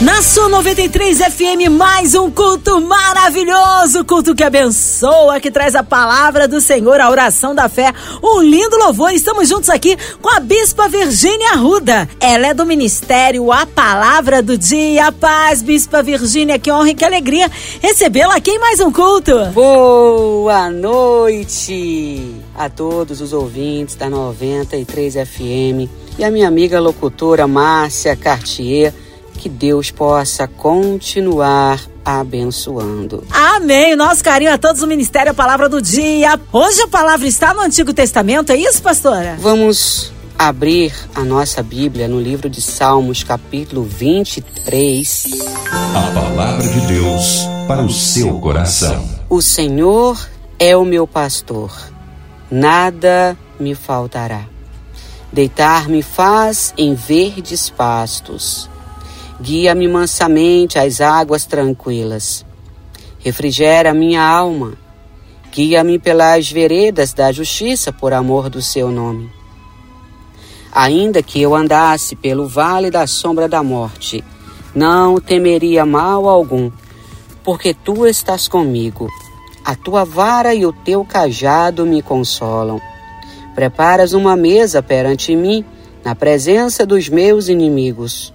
Na sua 93 FM, mais um culto maravilhoso, culto que abençoa, que traz a palavra do Senhor, a oração da fé, um lindo louvor. Estamos juntos aqui com a Bispa Virgínia Arruda. Ela é do Ministério A Palavra do Dia. Paz, Bispa Virgínia, que honra e que alegria recebê-la aqui em mais um culto. Boa noite a todos os ouvintes da 93 FM e a minha amiga locutora Márcia Cartier que Deus possa continuar abençoando. Amém. Nosso carinho a todos do Ministério a Palavra do Dia. Hoje a palavra está no Antigo Testamento, é isso, pastora? Vamos abrir a nossa Bíblia no livro de Salmos, capítulo 23. A palavra de Deus para o seu coração. O Senhor é o meu pastor, nada me faltará. Deitar-me faz em verdes pastos Guia-me mansamente às águas tranquilas. Refrigera minha alma. Guia-me pelas veredas da justiça por amor do seu nome. Ainda que eu andasse pelo vale da sombra da morte, não temeria mal algum, porque tu estás comigo. A tua vara e o teu cajado me consolam. Preparas uma mesa perante mim, na presença dos meus inimigos.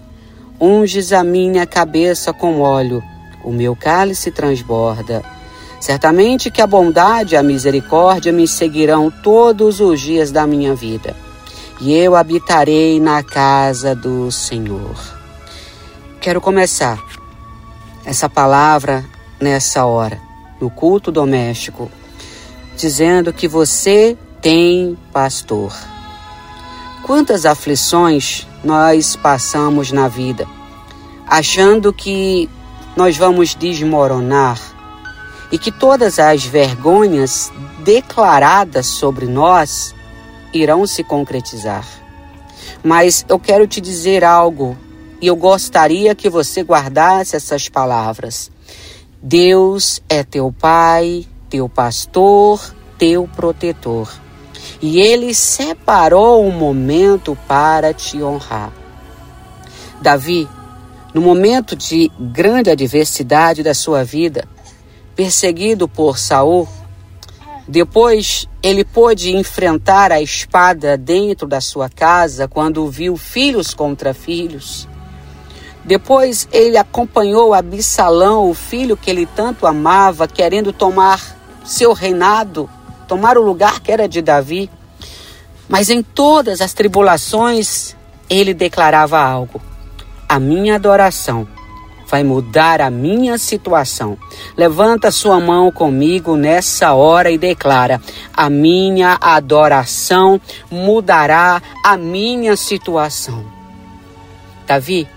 Unges a minha cabeça com óleo, o meu cálice transborda. Certamente que a bondade e a misericórdia me seguirão todos os dias da minha vida, e eu habitarei na casa do Senhor. Quero começar essa palavra nessa hora, no culto doméstico, dizendo que você tem pastor. Quantas aflições nós passamos na vida, achando que nós vamos desmoronar e que todas as vergonhas declaradas sobre nós irão se concretizar. Mas eu quero te dizer algo e eu gostaria que você guardasse essas palavras. Deus é teu Pai, teu pastor, teu protetor e ele separou um momento para te honrar. Davi, no momento de grande adversidade da sua vida, perseguido por Saul, depois ele pôde enfrentar a espada dentro da sua casa quando viu filhos contra filhos. Depois ele acompanhou Absalão, o filho que ele tanto amava, querendo tomar seu reinado tomar o lugar que era de Davi. Mas em todas as tribulações, ele declarava algo: A minha adoração vai mudar a minha situação. Levanta sua mão comigo nessa hora e declara: A minha adoração mudará a minha situação. Davi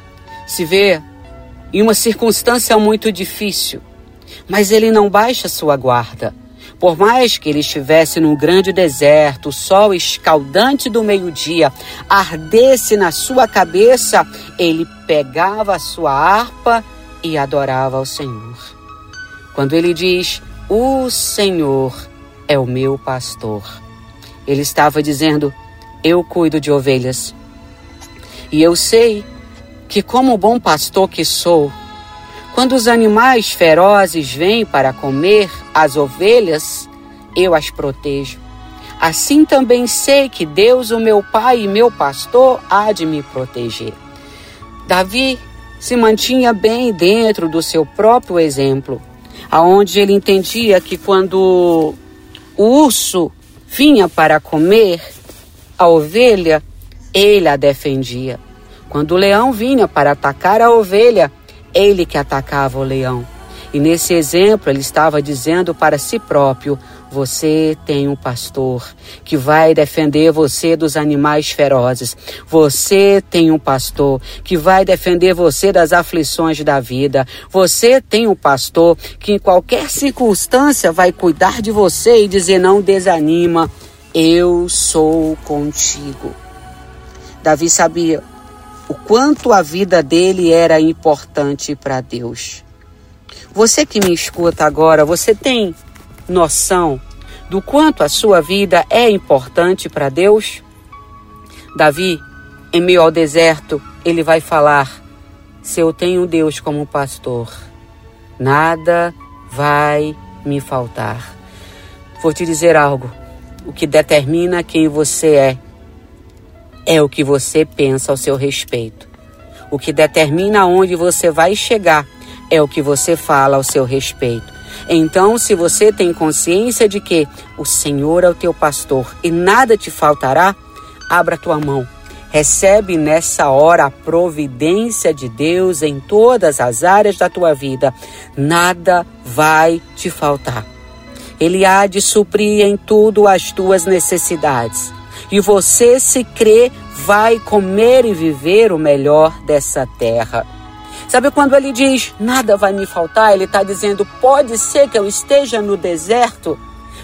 se vê em uma circunstância muito difícil, mas ele não baixa sua guarda. Por mais que ele estivesse num grande deserto, o sol escaldante do meio-dia ardesse na sua cabeça, ele pegava a sua harpa e adorava ao Senhor. Quando ele diz: O Senhor é o meu pastor, ele estava dizendo: Eu cuido de ovelhas. E eu sei que, como bom pastor que sou, quando os animais ferozes vêm para comer as ovelhas, eu as protejo. Assim também sei que Deus, o meu Pai e meu pastor, há de me proteger. Davi se mantinha bem dentro do seu próprio exemplo, aonde ele entendia que quando o urso vinha para comer a ovelha, ele a defendia. Quando o leão vinha para atacar a ovelha, ele que atacava o leão. E nesse exemplo ele estava dizendo para si próprio: você tem um pastor que vai defender você dos animais ferozes. Você tem um pastor que vai defender você das aflições da vida. Você tem um pastor que em qualquer circunstância vai cuidar de você e dizer: não desanima, eu sou contigo. Davi sabia o quanto a vida dele era importante para Deus. Você que me escuta agora, você tem noção do quanto a sua vida é importante para Deus? Davi, em meio ao deserto, ele vai falar: Se eu tenho Deus como pastor, nada vai me faltar. Vou te dizer algo: o que determina quem você é é o que você pensa ao seu respeito. O que determina onde você vai chegar é o que você fala ao seu respeito. Então, se você tem consciência de que o Senhor é o teu pastor e nada te faltará, abra tua mão. Recebe nessa hora a providência de Deus em todas as áreas da tua vida. Nada vai te faltar. Ele há de suprir em tudo as tuas necessidades. E você, se crê, vai comer e viver o melhor dessa terra. Sabe quando ele diz nada vai me faltar? Ele está dizendo: pode ser que eu esteja no deserto,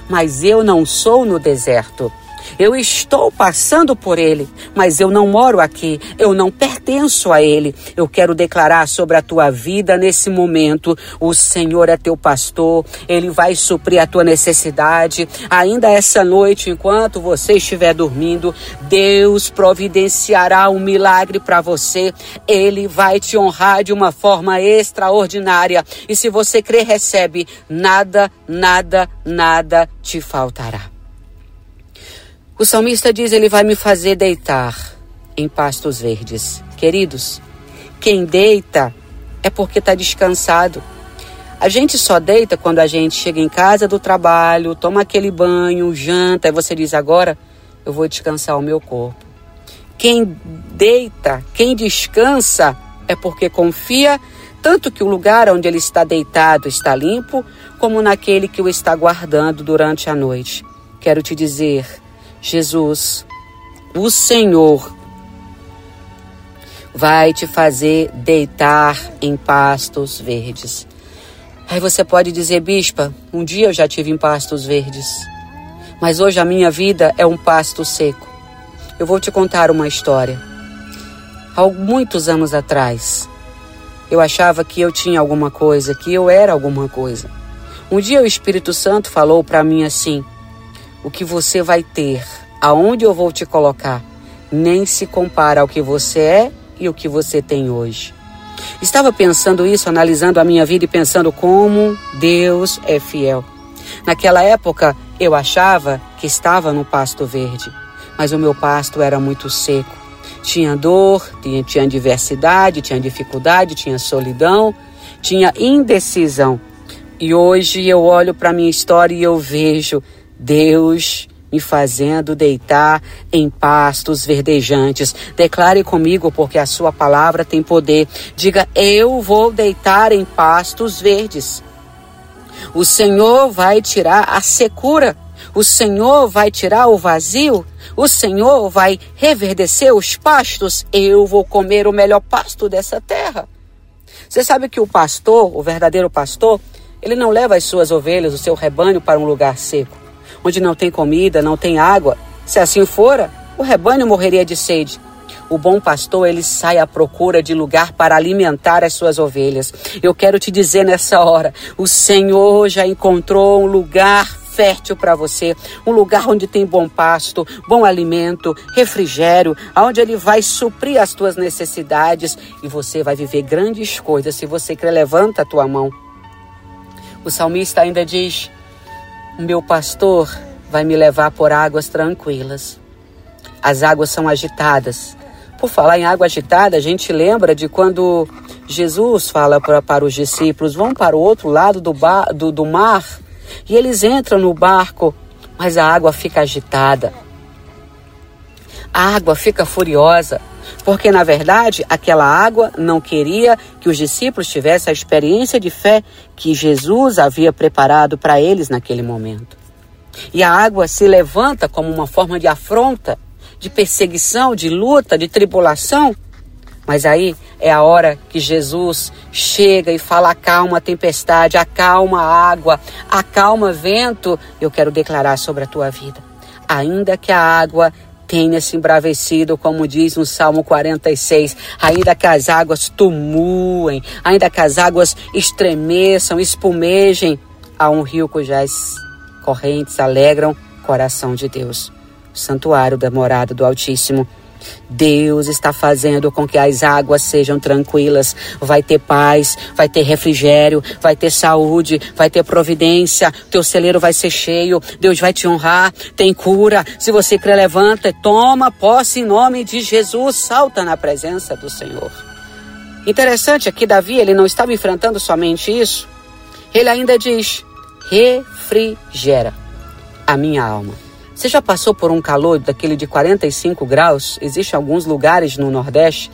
mas eu não sou no deserto. Eu estou passando por ele, mas eu não moro aqui, eu não pertenço a ele. Eu quero declarar sobre a tua vida nesse momento: o Senhor é teu pastor, ele vai suprir a tua necessidade. Ainda essa noite, enquanto você estiver dormindo, Deus providenciará um milagre para você. Ele vai te honrar de uma forma extraordinária. E se você crer, recebe, nada, nada, nada te faltará. O salmista diz: Ele vai me fazer deitar em pastos verdes. Queridos, quem deita é porque está descansado. A gente só deita quando a gente chega em casa do trabalho, toma aquele banho, janta, e você diz: Agora eu vou descansar o meu corpo. Quem deita, quem descansa, é porque confia tanto que o lugar onde ele está deitado está limpo, como naquele que o está guardando durante a noite. Quero te dizer, Jesus, o Senhor, vai te fazer deitar em pastos verdes. Aí você pode dizer, bispa, um dia eu já tive em pastos verdes, mas hoje a minha vida é um pasto seco. Eu vou te contar uma história. Há muitos anos atrás, eu achava que eu tinha alguma coisa, que eu era alguma coisa. Um dia o Espírito Santo falou para mim assim: o que você vai ter, aonde eu vou te colocar, nem se compara ao que você é e o que você tem hoje. Estava pensando isso, analisando a minha vida e pensando como Deus é fiel. Naquela época, eu achava que estava no pasto verde, mas o meu pasto era muito seco. Tinha dor, tinha, tinha diversidade, tinha dificuldade, tinha solidão, tinha indecisão. E hoje eu olho para minha história e eu vejo Deus me fazendo deitar em pastos verdejantes. Declare comigo, porque a sua palavra tem poder. Diga: Eu vou deitar em pastos verdes. O Senhor vai tirar a secura. O Senhor vai tirar o vazio. O Senhor vai reverdecer os pastos. Eu vou comer o melhor pasto dessa terra. Você sabe que o pastor, o verdadeiro pastor, ele não leva as suas ovelhas, o seu rebanho para um lugar seco onde não tem comida, não tem água. Se assim fora, o rebanho morreria de sede. O bom pastor, ele sai à procura de lugar para alimentar as suas ovelhas. Eu quero te dizer nessa hora, o Senhor já encontrou um lugar fértil para você, um lugar onde tem bom pasto, bom alimento, refrigério, aonde ele vai suprir as tuas necessidades e você vai viver grandes coisas se você levanta a tua mão. O salmista ainda diz: o meu pastor vai me levar por águas tranquilas. As águas são agitadas. Por falar em água agitada, a gente lembra de quando Jesus fala pra, para os discípulos: vão para o outro lado do, bar, do, do mar. E eles entram no barco, mas a água fica agitada. A água fica furiosa, porque na verdade aquela água não queria que os discípulos tivessem a experiência de fé que Jesus havia preparado para eles naquele momento. E a água se levanta como uma forma de afronta, de perseguição, de luta, de tribulação. Mas aí é a hora que Jesus chega e fala: acalma a tempestade, acalma a água, acalma vento. Eu quero declarar sobre a tua vida. Ainda que a água tenha se embravecido, como diz no Salmo 46, ainda que as águas tumulem, ainda que as águas estremeçam, espumejem, há um rio cujas correntes alegram o coração de Deus. O santuário da morada do Altíssimo Deus está fazendo com que as águas sejam tranquilas. Vai ter paz, vai ter refrigério, vai ter saúde, vai ter providência. Teu celeiro vai ser cheio. Deus vai te honrar. Tem cura. Se você crê, levanta, toma posse em nome de Jesus. Salta na presença do Senhor. Interessante aqui, Davi, ele não estava enfrentando somente isso. Ele ainda diz: refrigera a minha alma. Você já passou por um calor daquele de 45 graus? Existem alguns lugares no Nordeste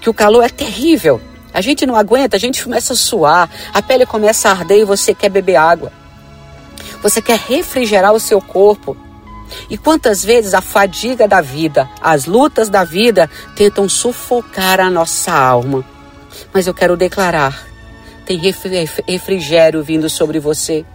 que o calor é terrível. A gente não aguenta, a gente começa a suar, a pele começa a arder e você quer beber água. Você quer refrigerar o seu corpo. E quantas vezes a fadiga da vida, as lutas da vida tentam sufocar a nossa alma. Mas eu quero declarar: tem refrigério vindo sobre você.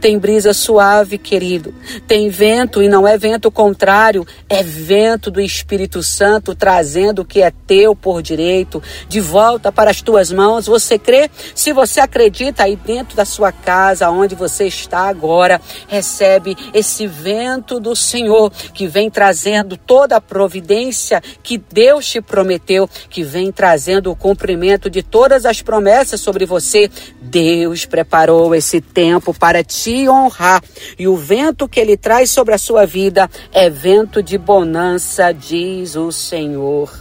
Tem brisa suave, querido. Tem vento e não é vento contrário, é vento do Espírito Santo trazendo o que é teu por direito de volta para as tuas mãos. Você crê? Se você acredita aí dentro da sua casa, onde você está agora, recebe esse vento do Senhor que vem trazendo toda a providência que Deus te prometeu, que vem trazendo o cumprimento de todas as promessas sobre você. Deus preparou esse tempo para ti te honrar. E o vento que ele traz sobre a sua vida é vento de bonança, diz o Senhor.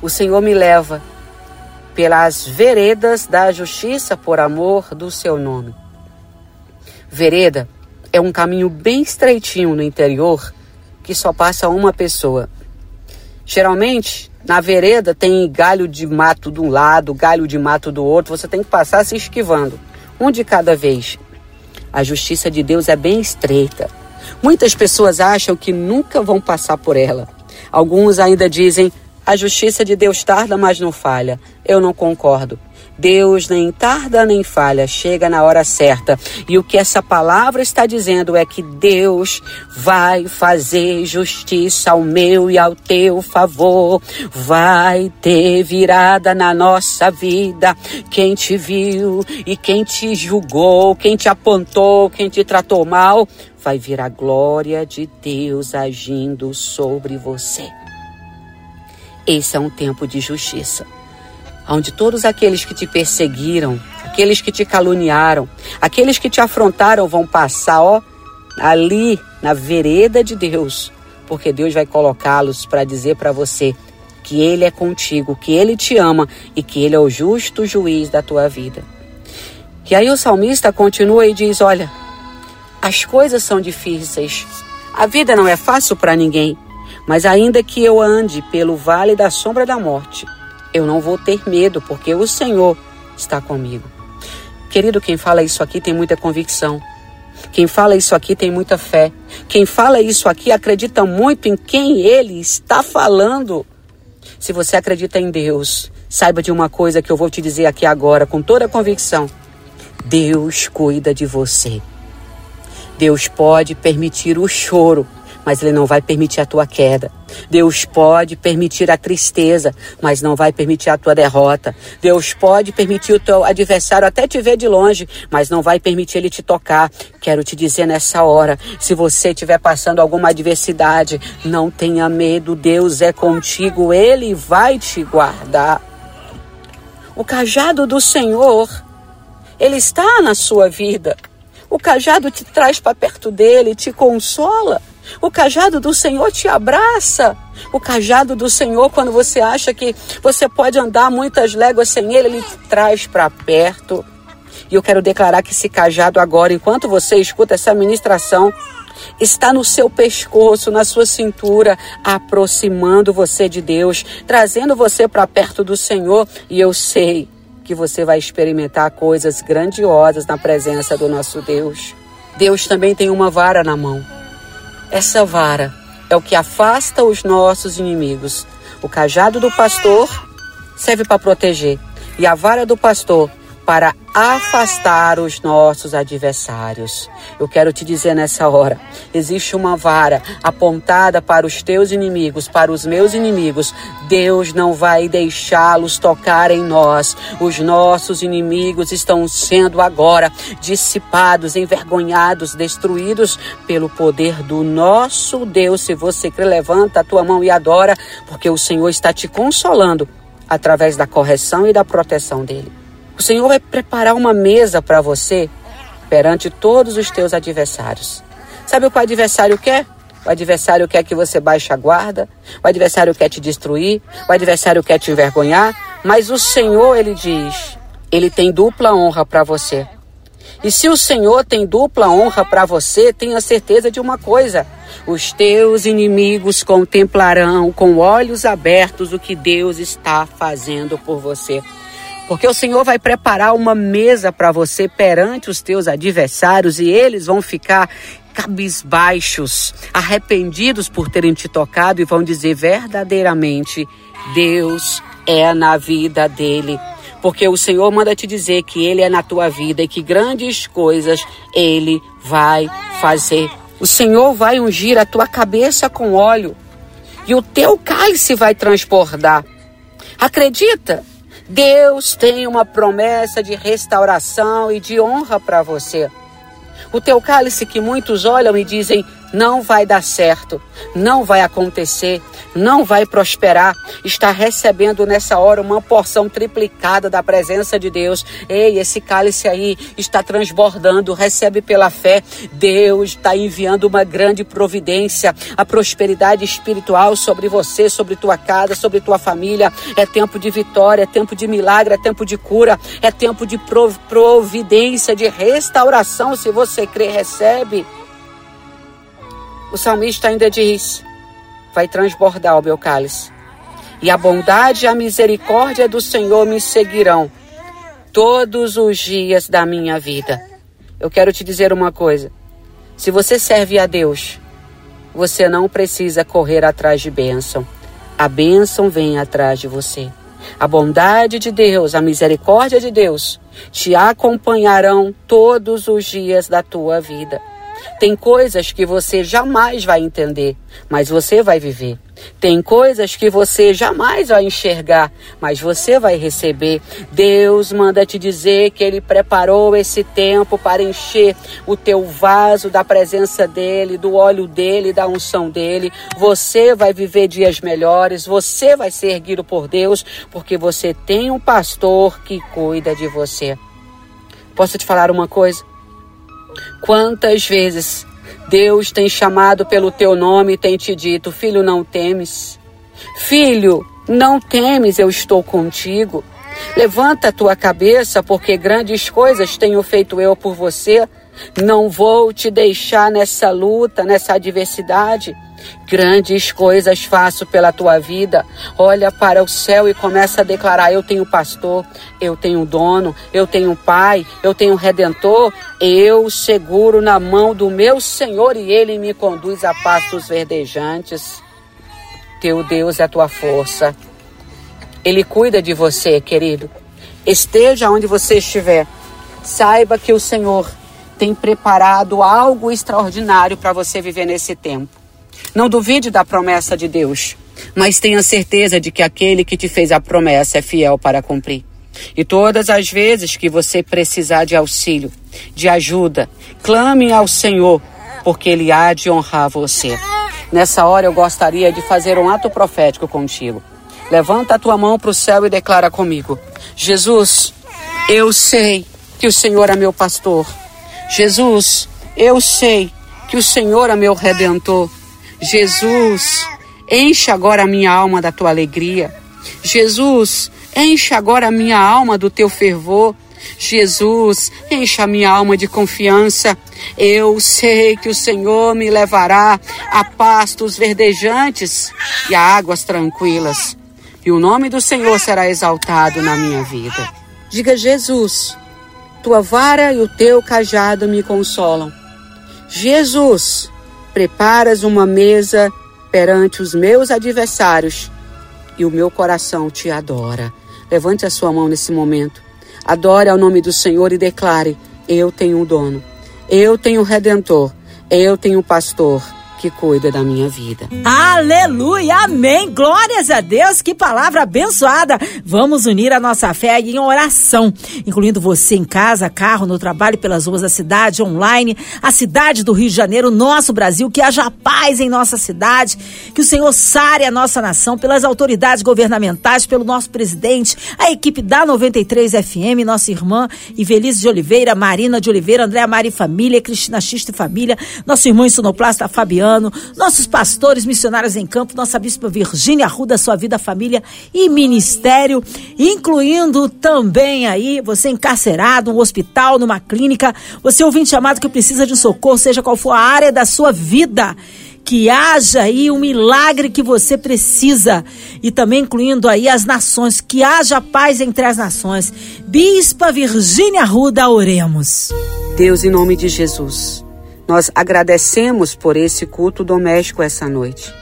O Senhor me leva pelas veredas da justiça por amor do seu nome. Vereda é um caminho bem estreitinho no interior que só passa uma pessoa. Geralmente, na vereda tem galho de mato de um lado, galho de mato do outro, você tem que passar se esquivando, um de cada vez. A justiça de Deus é bem estreita. Muitas pessoas acham que nunca vão passar por ela. Alguns ainda dizem: a justiça de Deus tarda, mas não falha. Eu não concordo. Deus nem tarda nem falha, chega na hora certa. E o que essa palavra está dizendo é que Deus vai fazer justiça ao meu e ao teu favor. Vai ter virada na nossa vida. Quem te viu e quem te julgou, quem te apontou, quem te tratou mal, vai vir a glória de Deus agindo sobre você. Esse é um tempo de justiça onde todos aqueles que te perseguiram, aqueles que te caluniaram, aqueles que te afrontaram vão passar, ó, ali na vereda de Deus, porque Deus vai colocá-los para dizer para você que Ele é contigo, que Ele te ama e que Ele é o justo juiz da tua vida. E aí o salmista continua e diz: Olha, as coisas são difíceis, a vida não é fácil para ninguém, mas ainda que eu ande pelo vale da sombra da morte, eu não vou ter medo, porque o Senhor está comigo. Querido, quem fala isso aqui tem muita convicção. Quem fala isso aqui tem muita fé. Quem fala isso aqui acredita muito em quem ele está falando. Se você acredita em Deus, saiba de uma coisa que eu vou te dizer aqui agora com toda a convicção. Deus cuida de você. Deus pode permitir o choro mas Ele não vai permitir a tua queda. Deus pode permitir a tristeza, mas não vai permitir a tua derrota. Deus pode permitir o teu adversário até te ver de longe, mas não vai permitir ele te tocar. Quero te dizer nessa hora, se você estiver passando alguma adversidade, não tenha medo, Deus é contigo, Ele vai te guardar. O cajado do Senhor, Ele está na sua vida. O cajado te traz para perto dele, te consola. O cajado do Senhor te abraça. O cajado do Senhor, quando você acha que você pode andar muitas léguas sem ele, ele te traz para perto. E eu quero declarar que esse cajado agora, enquanto você escuta essa ministração, está no seu pescoço, na sua cintura, aproximando você de Deus, trazendo você para perto do Senhor. E eu sei que você vai experimentar coisas grandiosas na presença do nosso Deus. Deus também tem uma vara na mão. Essa vara é o que afasta os nossos inimigos. O cajado do pastor serve para proteger e a vara do pastor para afastar os nossos adversários. Eu quero te dizer nessa hora: existe uma vara apontada para os teus inimigos, para os meus inimigos. Deus não vai deixá-los tocar em nós. Os nossos inimigos estão sendo agora dissipados, envergonhados, destruídos pelo poder do nosso Deus. Se você crê, levanta a tua mão e adora, porque o Senhor está te consolando através da correção e da proteção dele. O Senhor vai preparar uma mesa para você perante todos os teus adversários. Sabe o que o adversário quer? O adversário quer que você baixe a guarda, o adversário quer te destruir, o adversário quer te envergonhar, mas o Senhor, ele diz, ele tem dupla honra para você. E se o Senhor tem dupla honra para você, tenha certeza de uma coisa: os teus inimigos contemplarão com olhos abertos o que Deus está fazendo por você. Porque o Senhor vai preparar uma mesa para você perante os teus adversários e eles vão ficar cabisbaixos, arrependidos por terem te tocado e vão dizer verdadeiramente: Deus é na vida dele. Porque o Senhor manda te dizer que Ele é na tua vida e que grandes coisas Ele vai fazer. O Senhor vai ungir a tua cabeça com óleo e o teu cálice vai transbordar. Acredita? Deus tem uma promessa de restauração e de honra para você. O teu cálice que muitos olham e dizem: não vai dar certo, não vai acontecer, não vai prosperar, está recebendo nessa hora uma porção triplicada da presença de Deus. Ei, esse cálice aí está transbordando, recebe pela fé. Deus está enviando uma grande providência, a prosperidade espiritual sobre você, sobre tua casa, sobre tua família. É tempo de vitória, é tempo de milagre, é tempo de cura, é tempo de providência, de restauração. Se você crê, recebe. O salmista ainda diz: Vai transbordar o meu cálice, e a bondade e a misericórdia do Senhor me seguirão todos os dias da minha vida. Eu quero te dizer uma coisa: se você serve a Deus, você não precisa correr atrás de bênção. A bênção vem atrás de você. A bondade de Deus, a misericórdia de Deus te acompanharão todos os dias da tua vida. Tem coisas que você jamais vai entender, mas você vai viver. Tem coisas que você jamais vai enxergar, mas você vai receber. Deus manda te dizer que Ele preparou esse tempo para encher o teu vaso da presença dEle, do óleo dEle, da unção dEle. Você vai viver dias melhores, você vai ser erguido por Deus, porque você tem um pastor que cuida de você. Posso te falar uma coisa? Quantas vezes Deus tem chamado pelo teu nome e tem te dito: Filho, não temes. Filho, não temes, eu estou contigo. Levanta a tua cabeça, porque grandes coisas tenho feito eu por você. Não vou te deixar nessa luta, nessa adversidade. Grandes coisas faço pela tua vida. Olha para o céu e começa a declarar: Eu tenho pastor, eu tenho dono, eu tenho pai, eu tenho redentor. Eu seguro na mão do meu Senhor e ele me conduz a pastos verdejantes. Teu Deus é a tua força. Ele cuida de você, querido. Esteja onde você estiver. Saiba que o Senhor tem preparado algo extraordinário para você viver nesse tempo. Não duvide da promessa de Deus, mas tenha certeza de que aquele que te fez a promessa é fiel para cumprir. E todas as vezes que você precisar de auxílio, de ajuda, clame ao Senhor, porque Ele há de honrar você. Nessa hora eu gostaria de fazer um ato profético contigo. Levanta a tua mão para o céu e declara comigo: Jesus, eu sei que o Senhor é meu pastor. Jesus, eu sei que o Senhor é meu redentor. Jesus, enche agora a minha alma da tua alegria. Jesus, enche agora a minha alma do teu fervor. Jesus, enche a minha alma de confiança. Eu sei que o Senhor me levará a pastos verdejantes e a águas tranquilas. E o nome do Senhor será exaltado na minha vida. Diga, Jesus, tua vara e o teu cajado me consolam. Jesus, preparas uma mesa perante os meus adversários e o meu coração te adora. Levante a sua mão nesse momento. Adore ao nome do Senhor e declare: Eu tenho um dono, eu tenho um redentor, eu tenho um pastor que cuida da minha vida. Aleluia, amém. Glórias a Deus, que palavra abençoada. Vamos unir a nossa fé em oração, incluindo você em casa, carro, no trabalho, pelas ruas da cidade, online, a cidade do Rio de Janeiro, nosso Brasil, que haja paz em nossa cidade, que o Senhor sare a nossa nação pelas autoridades governamentais, pelo nosso presidente, a equipe da 93 FM, nossa irmã Ivelise de Oliveira, Marina de Oliveira, Andréa Mari Família, Cristina Xista e Família, nosso irmão Sonoplasta Fabiano, nossos pastores missionários em campo, nossa bispa Virgínia Arruda, sua vida, família e ministério, incluindo também aí você encarcerado, um hospital, numa clínica, você ouvinte chamado que precisa de um socorro, seja qual for a área da sua vida que haja aí um milagre que você precisa e também incluindo aí as nações, que haja paz entre as nações. Bispa Virgínia Ruda, oremos. Deus, em nome de Jesus, nós agradecemos por esse culto doméstico essa noite.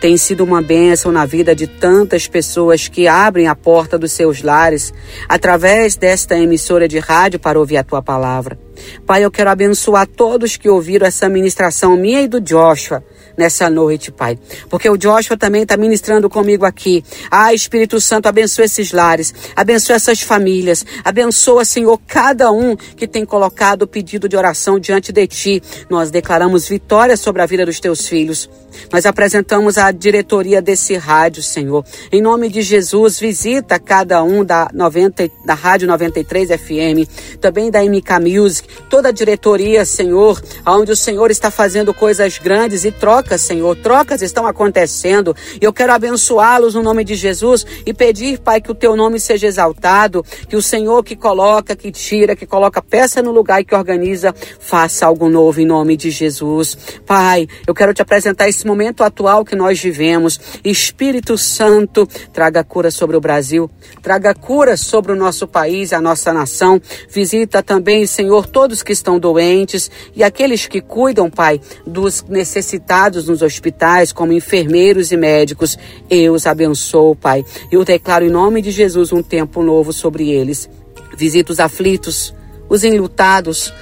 Tem sido uma bênção na vida de tantas pessoas que abrem a porta dos seus lares através desta emissora de rádio para ouvir a tua palavra. Pai, eu quero abençoar todos que ouviram essa ministração minha e do Joshua nessa noite, Pai. Porque o Joshua também está ministrando comigo aqui. Ah, Espírito Santo, abençoa esses lares, abençoa essas famílias, abençoa, Senhor, cada um que tem colocado o pedido de oração diante de Ti. Nós declaramos vitória sobre a vida dos Teus filhos. Nós apresentamos a diretoria desse rádio, Senhor. Em nome de Jesus, visita cada um da, 90, da Rádio 93 FM, também da MK Music, toda a diretoria, Senhor, onde o Senhor está fazendo coisas grandes e trocas, Senhor. Trocas estão acontecendo. E eu quero abençoá-los no nome de Jesus e pedir, Pai, que o teu nome seja exaltado, que o Senhor que coloca, que tira, que coloca peça no lugar e que organiza, faça algo novo em nome de Jesus. Pai, eu quero te apresentar esse momento atual que nós vivemos. Espírito Santo, traga cura sobre o Brasil, traga cura sobre o nosso país, a nossa nação. Visita também, Senhor, todos que estão doentes e aqueles que cuidam, Pai, dos necessitados nos hospitais, como enfermeiros e médicos. Eu os abençoo, Pai. Eu declaro em nome de Jesus um tempo novo sobre eles. Visita os aflitos, os enlutados,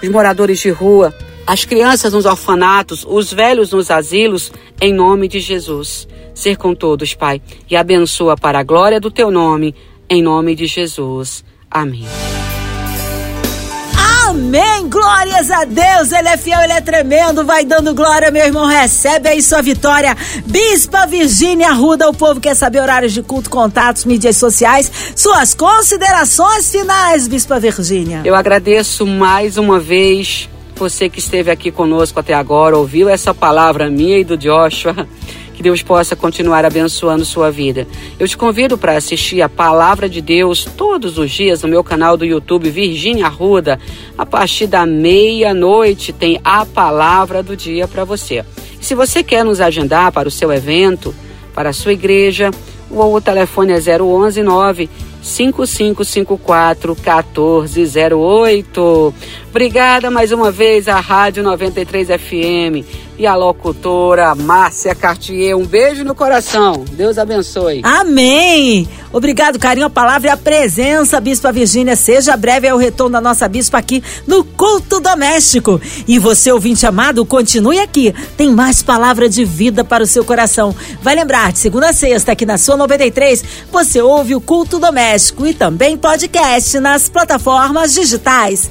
os moradores de rua, as crianças nos orfanatos, os velhos nos asilos, em nome de Jesus. Ser com todos, Pai, e abençoa para a glória do teu nome, em nome de Jesus. Amém. Amém, glórias a Deus, Ele é fiel, Ele é tremendo, vai dando glória, meu irmão, recebe aí sua vitória. Bispa Virgínia Arruda, o povo quer saber horários de culto, contatos, mídias sociais, suas considerações finais, Bispa Virgínia. Eu agradeço mais uma vez você que esteve aqui conosco até agora, ouviu essa palavra minha e do Joshua. Que Deus possa continuar abençoando sua vida. Eu te convido para assistir a Palavra de Deus todos os dias no meu canal do YouTube Virgínia Arruda. A partir da meia-noite tem a Palavra do Dia para você. E se você quer nos agendar para o seu evento, para a sua igreja, o telefone é 011 9 5554 1408. Obrigada mais uma vez à Rádio 93 FM e à locutora Márcia Cartier. Um beijo no coração. Deus abençoe. Amém. Obrigado, carinho, a palavra e a presença, Bispa Virgínia. Seja breve é o retorno da nossa bispa aqui no culto doméstico. E você, ouvinte amado, continue aqui. Tem mais palavra de vida para o seu coração. Vai lembrar, de segunda a sexta, aqui na sua 93, você ouve o culto doméstico e também podcast nas plataformas digitais